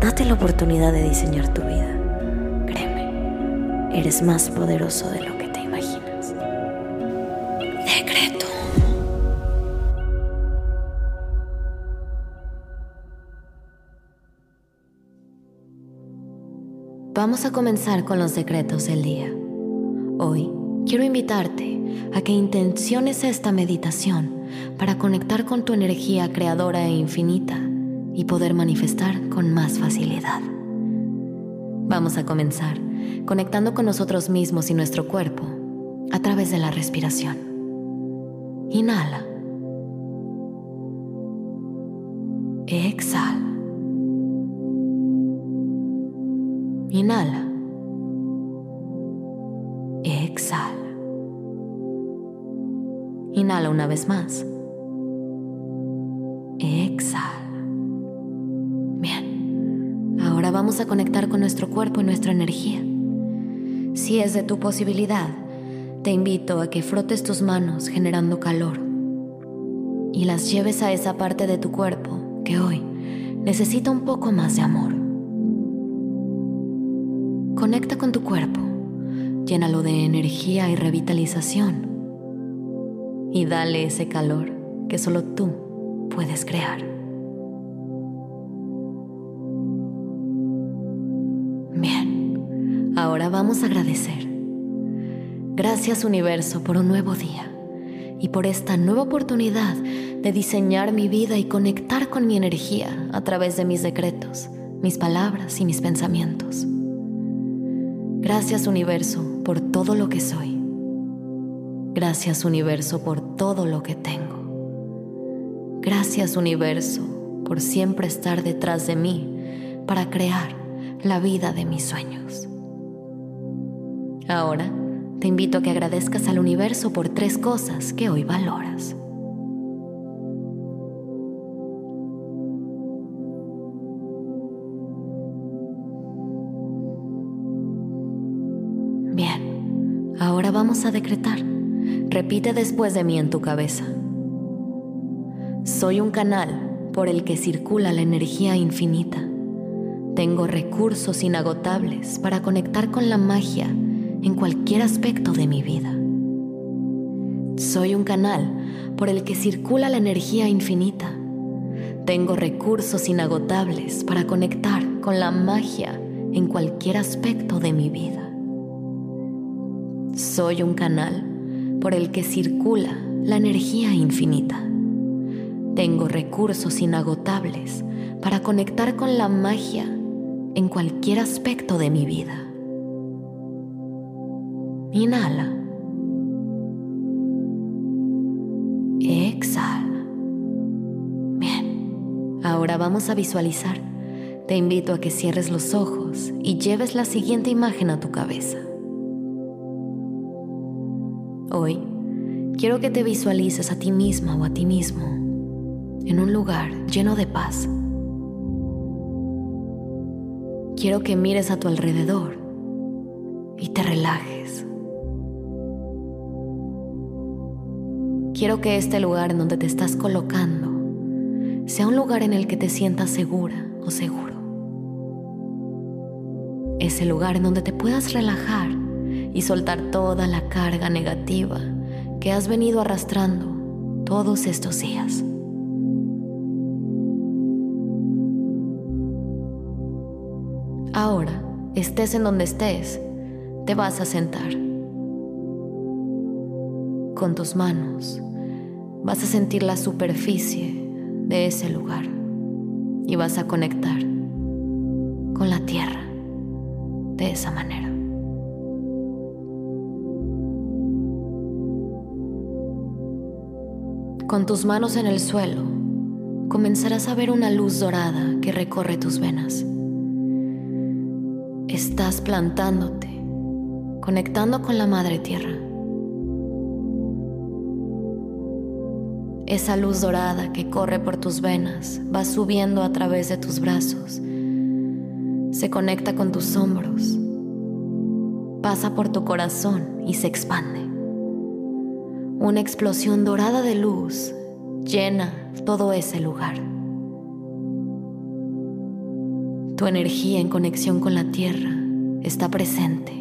Date la oportunidad de diseñar tu vida. Créeme, eres más poderoso de lo que te imaginas. Decreto. Vamos a comenzar con los decretos del día. Hoy quiero invitarte a que intenciones esta meditación para conectar con tu energía creadora e infinita y poder manifestar con más facilidad. Vamos a comenzar conectando con nosotros mismos y nuestro cuerpo a través de la respiración. Inhala. Exhala. Inhala. Exhala. Inhala una vez más. A conectar con nuestro cuerpo y nuestra energía. Si es de tu posibilidad, te invito a que frotes tus manos generando calor y las lleves a esa parte de tu cuerpo que hoy necesita un poco más de amor. Conecta con tu cuerpo, llénalo de energía y revitalización y dale ese calor que solo tú puedes crear. Bien, ahora vamos a agradecer. Gracias universo por un nuevo día y por esta nueva oportunidad de diseñar mi vida y conectar con mi energía a través de mis decretos, mis palabras y mis pensamientos. Gracias universo por todo lo que soy. Gracias universo por todo lo que tengo. Gracias universo por siempre estar detrás de mí para crear la vida de mis sueños. Ahora te invito a que agradezcas al universo por tres cosas que hoy valoras. Bien, ahora vamos a decretar. Repite después de mí en tu cabeza. Soy un canal por el que circula la energía infinita. Tengo recursos inagotables para conectar con la magia en cualquier aspecto de mi vida. Soy un canal por el que circula la energía infinita. Tengo recursos inagotables para conectar con la magia en cualquier aspecto de mi vida. Soy un canal por el que circula la energía infinita. Tengo recursos inagotables para conectar con la magia en cualquier aspecto de mi vida. Inhala. Exhala. Bien, ahora vamos a visualizar. Te invito a que cierres los ojos y lleves la siguiente imagen a tu cabeza. Hoy quiero que te visualices a ti misma o a ti mismo en un lugar lleno de paz. Quiero que mires a tu alrededor y te relajes. Quiero que este lugar en donde te estás colocando sea un lugar en el que te sientas segura o seguro. Ese lugar en donde te puedas relajar y soltar toda la carga negativa que has venido arrastrando todos estos días. Estés en donde estés, te vas a sentar. Con tus manos vas a sentir la superficie de ese lugar y vas a conectar con la tierra de esa manera. Con tus manos en el suelo, comenzarás a ver una luz dorada que recorre tus venas. Estás plantándote, conectando con la Madre Tierra. Esa luz dorada que corre por tus venas va subiendo a través de tus brazos, se conecta con tus hombros, pasa por tu corazón y se expande. Una explosión dorada de luz llena todo ese lugar. Tu energía en conexión con la tierra está presente,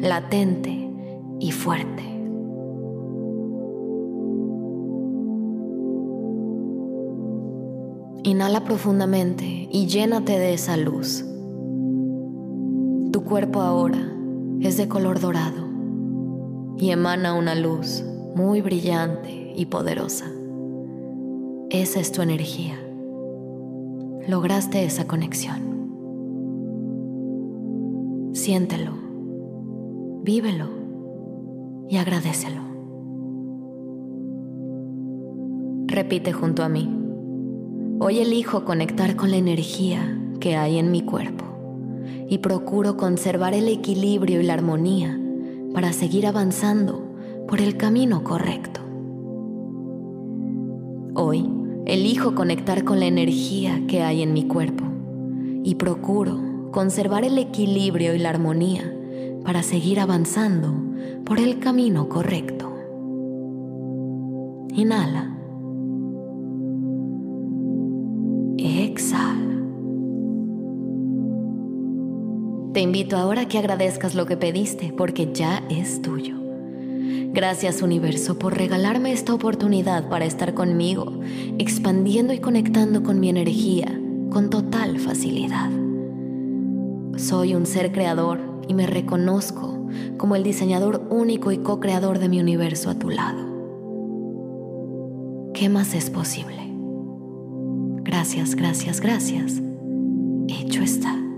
latente y fuerte. Inhala profundamente y llénate de esa luz. Tu cuerpo ahora es de color dorado y emana una luz muy brillante y poderosa. Esa es tu energía. Lograste esa conexión. Siéntelo, vívelo y agradecelo. Repite junto a mí. Hoy elijo conectar con la energía que hay en mi cuerpo y procuro conservar el equilibrio y la armonía para seguir avanzando por el camino correcto. Hoy elijo conectar con la energía que hay en mi cuerpo y procuro conservar el equilibrio y la armonía para seguir avanzando por el camino correcto. Inhala. Exhala. Te invito ahora a que agradezcas lo que pediste porque ya es tuyo. Gracias universo por regalarme esta oportunidad para estar conmigo, expandiendo y conectando con mi energía con total facilidad. Soy un ser creador y me reconozco como el diseñador único y co-creador de mi universo a tu lado. ¿Qué más es posible? Gracias, gracias, gracias. Hecho está.